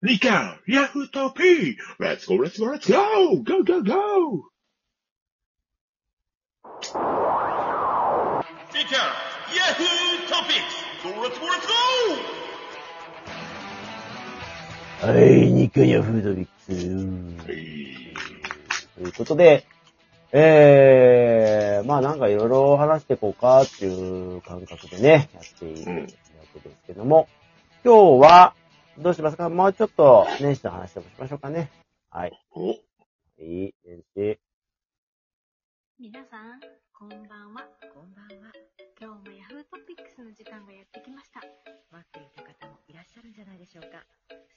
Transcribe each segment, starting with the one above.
リカ、ヤフートピー !Let's go, let's go, let's go! Go, go, go! リカ、ヤフートピックス !Go, let's go, let's go! はい、日刊ヤフードビックス。ということで、えー、まあなんかいろいろ話していこうかっていう感覚でね、やっているわけですけども、今日は、どうしますか？もうちょっと年始の話でもしましょうかね。はい。お、いい、年始。皆さん、こんばんは。こんばんは。今日もヤフートピックスの時間がやってきました。待っていた方もいらっしゃるんじゃないでしょうか。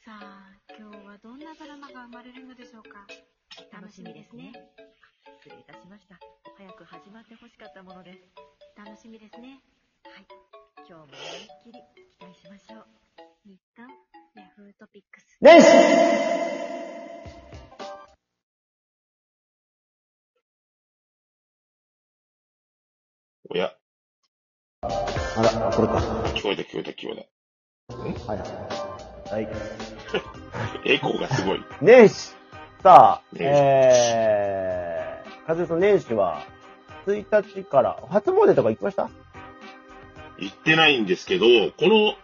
さあ、今日はどんなドラマが生まれるのでしょうか？楽しみですね。失礼いたしました。早く始まってほしかったものです。楽しみですね。はい。今日も思いっきり期待しましょう。日刊ヤフートピックス。年始おや、あら、これか。聞こえた聞こえた聞こえはいはい。はい。た。エコーがすごい。年始さあ、えー、かずさん年始は、1日から、初詣とか行きました？言ってないんですけど、この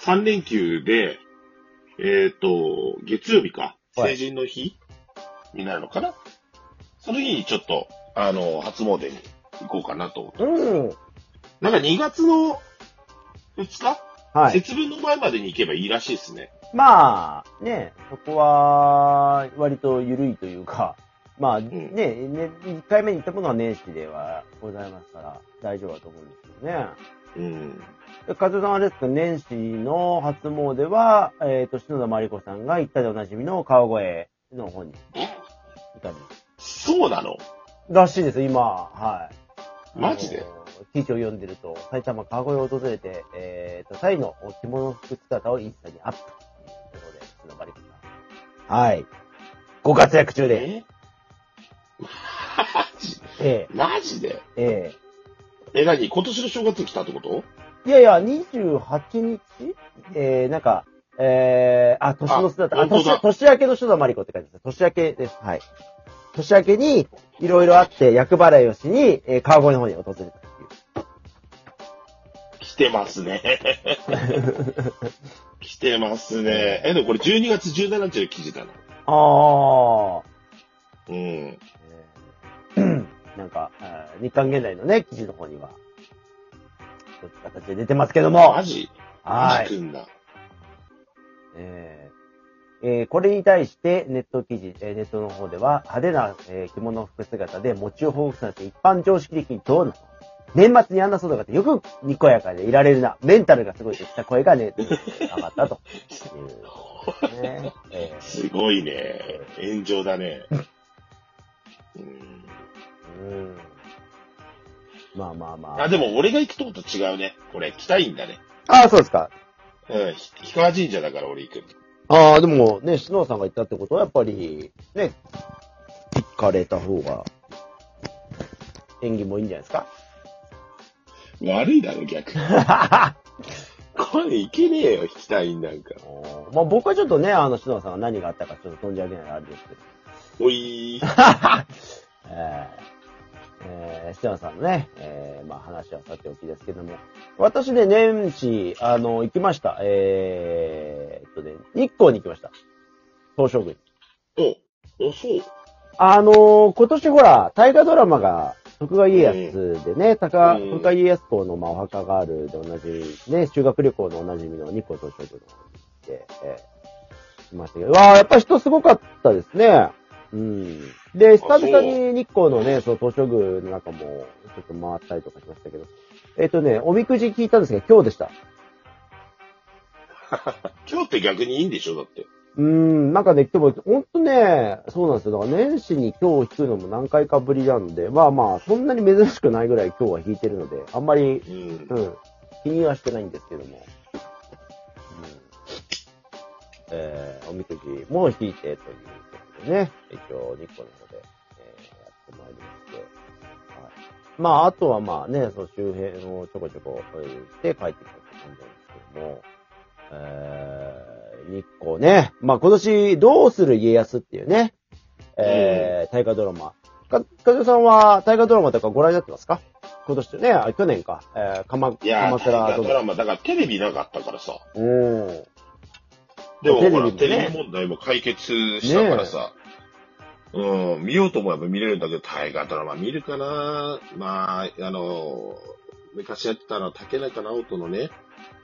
3連休で、えっ、と、月曜日か、はい成人の日？になるのかな？その日にちょっと、あの、初詣に行こうかなと思って。うん。なんか2月の2日、はい。節分の前までに行けばいいらしいですね。まあ、ね、そこは、割と緩いというか、まあ、んね、ね、1回目に行ったものは年始ではございますから、大丈夫だと思うんですけどね。うん。で、カズさんはあれですか、年始の初詣は、えっ、と、篠田麻里子さんが言ったでおなじみの川越の方に行かれる。そうなの？らしいです、今、はい。マジで？記事を読んでると、埼玉川越を訪れて、えっ、と、タイの着物服姿をインスタにアップということで、篠田麻里子さん。はい。ご活躍中で。え？マジえマジで？えええ、何？今年の正月来たってこと？えいやいや、28日？えー、なんか、えー、あ、年の姿、あ、年あ本当だ、年明けの人だまりこって書いてます。年明けです。はい。年明けに、いろいろあって、厄払いをしに、えー、川越の方に訪れたっていう。来てますね。来てますね。え、でもこれ12月17日の記事だな。あー。うん。えーなんか、日刊現代のね、記事の方には、そういう形で出てますけどもマ、ジ？はいマジだ。えーえーこれに対してネット記事、えーネットの方では派手な、えー着物服姿で餅をほぐすなんて一般常識的にどうなの？年末にあんな姿があってよくにこやかでいられるな。メンタルがすごいといった声がね、上がったと いう、ね。えーすごいね。炎上だね。うん。うんまあまあまあ。あ、でも俺が行くとこと違うね。これ、来たいんだね。ああ、そうですか。うん。ひ氷川神社だから俺行く。ああ、でもね、篠田さんが言ったってことは、やっぱり、ね、行かれた方が、演技もいいんじゃないですか？悪いだろ、逆に。これ行けねえよ、引きたいんなんか。まあ僕はちょっとね、あの、篠田さんが何があったかちょっと存じ上げないあれですけど。おいー。えーえー、篠田さんのね、えーまあ話はさておきですけども。私ね、年始、あの、行きました。えー、っとね、日光に行きました。東照宮。お、お、そう。あのー今年ほら、大河ドラマが、徳川家康でね、高、うん徳川家康公の、まあ、お墓があるで同じ、ね、修学旅行のおなじみの日光東照宮の方に行って、えー、いましたけど、わあやっぱ人すごかったですね。うん。で、久々に日光のね、その東照宮の中も、ちょっと回ったりとかしましたけど、えっ、とね、おみくじ聞いたんですけど、今日でした。今日って逆にいいんでしょだって。うーん、なんかね、でも、ほんとね、そうなんですよ。だから年始に今日弾くのも何回かぶりなので、まあまあ、そんなに珍しくないぐらい今日は弾いてるので、あんまり、うん。うん、気にはしてないんですけども。うん、えー、おみくじも弾いてということでね、一応日光の方で、えー、やってまいりまして。はい。まあ、あとはまあね、その周辺をちょこちょこ、えーして帰ってきたって感じなんですけども、えー、日光ね。まあ今年、どうする家康っていうね、えー、大河ドラマ。か、かずさんは大河ドラマとかご覧になってますか？今年ね、あ去年か、えー、鎌、鎌倉大河ドラマ、だからテレビなかったからさ。うん。でも、テレビもねテレビ問題も解決したからさ。うん、見ようと思えば見れるんだけど、大河ドラマ見るかなまあ、あの、昔やってたのは竹中直人のね、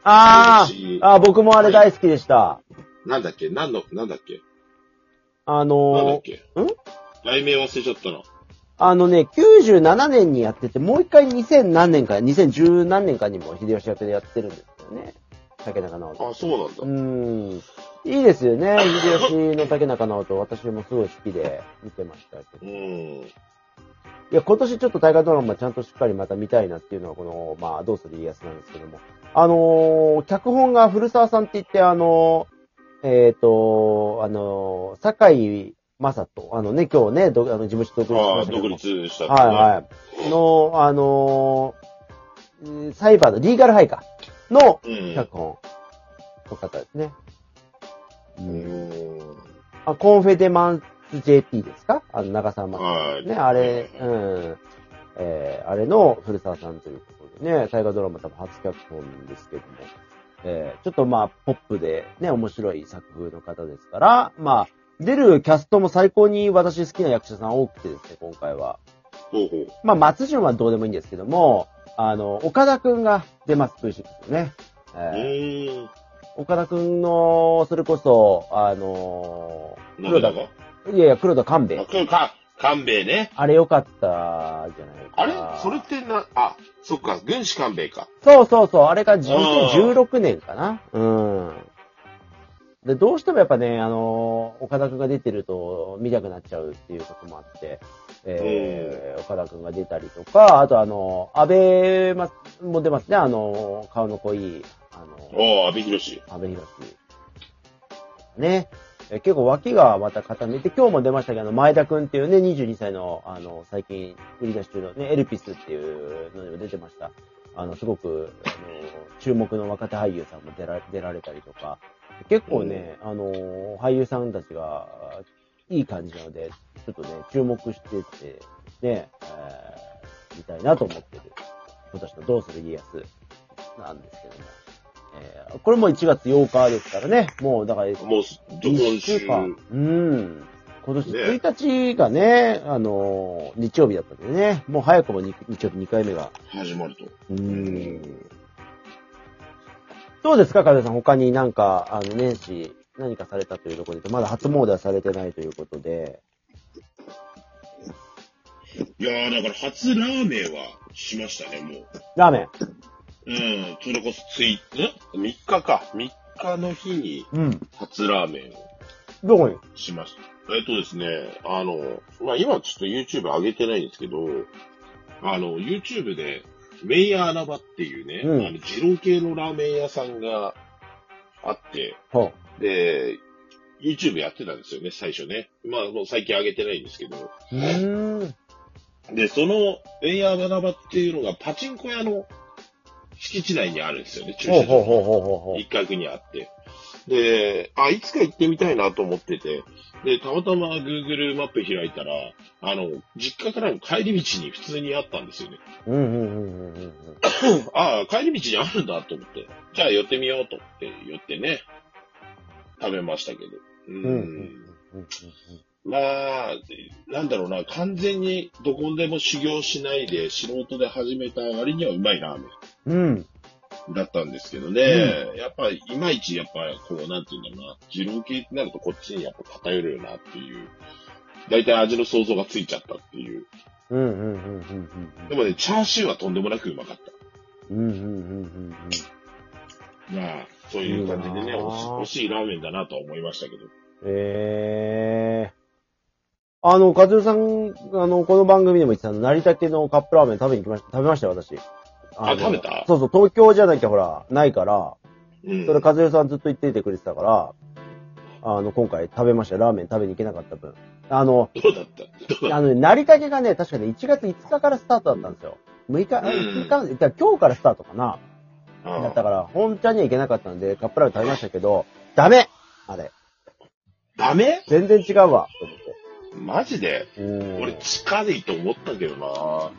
あしあ、あ僕もあれ大好きでした。なんだっけ？なんの、なんだっけ？あなんだのっけ？ん？題名忘れちゃったの。あのね、97年にやってて、もう一回2000何年か、2010何年かにも秀吉役でやってるんですよね。竹中直人。あ、そうなんだ。うーん。いいですよね。秀吉の竹中直人。私もすごい好きで見てましたけど。うん。いや、今年ちょっと大河ドラマちゃんとしっかりまた見たいなっていうのは、この、まあ、どうする家康なんですけども。あのー脚本が古澤さんって言って、あのーえっ、と、あのー坂井正人、あのね、今日ね、どあの事務所独立しああ、ました。独立したねはいはい。の、あのーうんサイバーのリーガルハイか。のうん。脚本の方ですね。ううんん。あ、コンフェデマンス JP ですか？あの、長澤まはい。ね、あれ、うん。えー、あれの古澤さんということでね、大河ドラマ多分初脚本ですけども、えー、ちょっとまあ、ポップでね、面白い作風の方ですから、まあ、出るキャストも最高に私好きな役者さん多くてですね、今回は。ほうほう。まあ、松潤はどうでもいいんですけども、あの、岡田くんが出ます、V6 のね。うえー。岡田くんの、それこそ、あのー、なんだか？いやいや、黒田官兵衛あ、。か、か、勘兵衛ね。あれ良かったじゃないあれ？か。それってな、あ、そっか、軍師勘兵衛か。そうそうそう、あれがん2016年かな。うん。で、どうしてもやっぱね、あのー岡田くんが出てると見たくなっちゃうっていうこともあって、えー、岡田くんが出たりとか、あとあの、安倍まも出ますね、あの、顔の濃い、あの、ああ、阿部寛。安倍博ね。え結構脇がまた固めて、今日も出ましたけど、前田くんっていうね、22歳の、あの、最近売り出し中のね、エルピスっていうのにも出てました。あの、すごく、あの、注目の若手俳優さんも出ら出られたりとか、結構ね、あの、俳優さんたちが、いい感じなので、ちょっとね、注目してて、ね、えー、見たいなと思ってる、今年のどうする家康なんですけども。えーこれも1月8日ですからね。もう、だから、もう、ど1今週。間。うん。今年ね1日がね、あのー、日曜日だったんでね。もう早くも日日曜日2回目が。始まると。うん。どうですか、風さん？他になんか、あの、年始、何かされたというところで、まだ初詣はされてないということで。いやー、だから初ラーメンはしましたね、もう。ラーメン？うん、それこそつい、ん ?3 日か。3日の日にうん。初ラーメンをどこにしました。えっとですね、あの、まあ、今ちょっと YouTube 上げてないんですけど、あの、YouTube で、メイヤー穴場っていうね、うんあの、二郎系のラーメン屋さんがあって、ほで、YouTube やってたんですよね、最初ね。まあ、もう最近上げてないんですけど。う。うーん。で、その、メイヤー穴場っていうのが、パチンコ屋の敷地内にあるんですよね、駐車場ほうほうほうほうほう。一角にあって。で、あ、いつか行ってみたいなと思ってて、で、たまたま Google マップ開いたら、あの、実家からの帰り道に普通にあったんですよね。うんうんうんうんうんあ あ、帰り道にあるんだと思って、じゃあ寄ってみようと思って寄ってね、食べましたけど。う。うん。うんうんんうんまあ、なんだろうな、完全にどこでも修行しないで素人で始めた割にはうまいラーメン。うん。うん。だったんですけどね、やっぱいまいちやっぱこうなんていうんだろうな、二郎系ってなるとこっちにやっぱ偏るよなっていう、大体味の想像がついちゃったっていう。うんうんうんうんうんでもね、チャーシューはとんでもなくうまかった。うん。うんうんうんうんまあ、そういう感じでね、惜し惜しいラーメンだなとは思いましたけど。ええあの、かずるさん、あの、この番組でも言ってたの、成田家のカップラーメン食べに来ました、食べましたよ、私。あの食べた？そうそう、東京じゃなきゃほら、ないから、うん。それかずるさんずっと言っててくれてたから、あの、今回食べましたよ、ラーメン食べに行けなかった分。あの、どうだった？あのね、成田家がね、確かね、1月5日からスタートだったんですよ。6日、あうん5日、だから今日からスタートかな。ただったから、本ちゃんには行けなかったんで、カップラーメン食べましたけど、ダメあれ。ダメ？全然違うわ、と思って。マジで？うん俺、近いと思ったけどな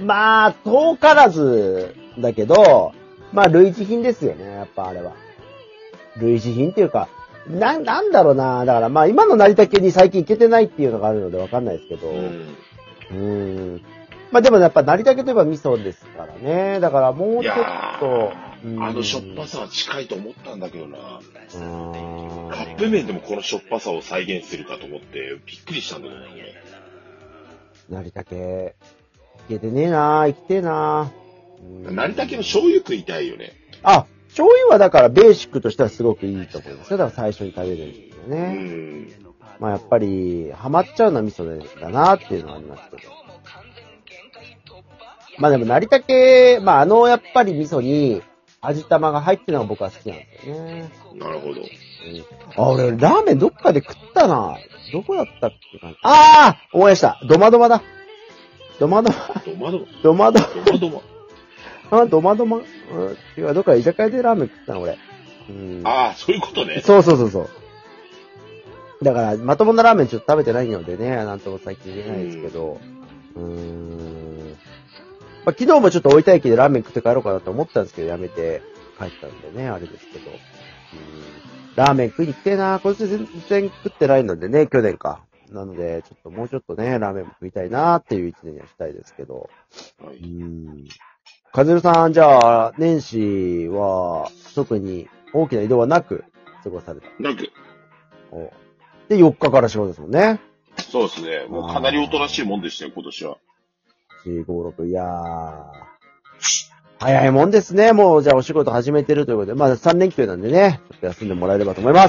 まあ、遠からず、だけど、まあ、類似品ですよね、やっぱあれは。類似品っていうか、な、なんだろうな。だからまあ、今の成田家に最近行けてないっていうのがあるのでわかんないですけど。う。うんーん。まあでもやっぱ成田家といえば味噌ですからね。だからもういちょっやと、ー、あのしょっぱさは近いと思ったんだけどなカップ麺でもこのしょっぱさを再現するかと思って、びっくりしたんだけどね。成田家、行けてねえな行きてえなうん成田家の醤油食いたいよね。あ、醤油はだからベーシックとしてはすごくいいと思いますよ。だから最初に食べるんですようね。ん。まあやっぱり、ハマっちゃうのは味噌だなっていうのはありますけど。まあでも成田系、まああのやっぱり味噌に味玉が入ってるのが僕は好きなんですよね。なるほど。うんあ、俺、ラーメンどっかで食ったな。どこだったっけかな。ああ思い出した。ドマドマだ。ドマドマ、どまどま、ドマドどまどま。マ、あ、ドマドマ。うん、違う、どっか居酒屋でラーメン食ったの、俺。うん。ああ、そういうことね。そうそうそうそう。だから、まともなラーメンちょっと食べてないのでね、なんとも最近言えないですけど。うーん。まあ、昨日もちょっと置いた駅でラーメン食って帰ろうかなと思ったんですけど、やめて帰ったんでね、あれですけど。うんラーメン食いに来てえなこいつ全然食ってないのでね、去年か。なので、ちょっともうちょっとね、ラーメンも食いたいなっていう一年にはしたいですけど。はういん。かずるさん、じゃあ、年始は、特に大きな移動はなく過ごされた。なく、おで、4日から仕事ですもんね。そうですね。もうかなりおとなしいもんでしたよ、今年は。4、5、6、いやー。早いもんですね。もう、じゃあお仕事始めてるということで、まあ3連休なんでね、ちょっと休んでもらえればと思います。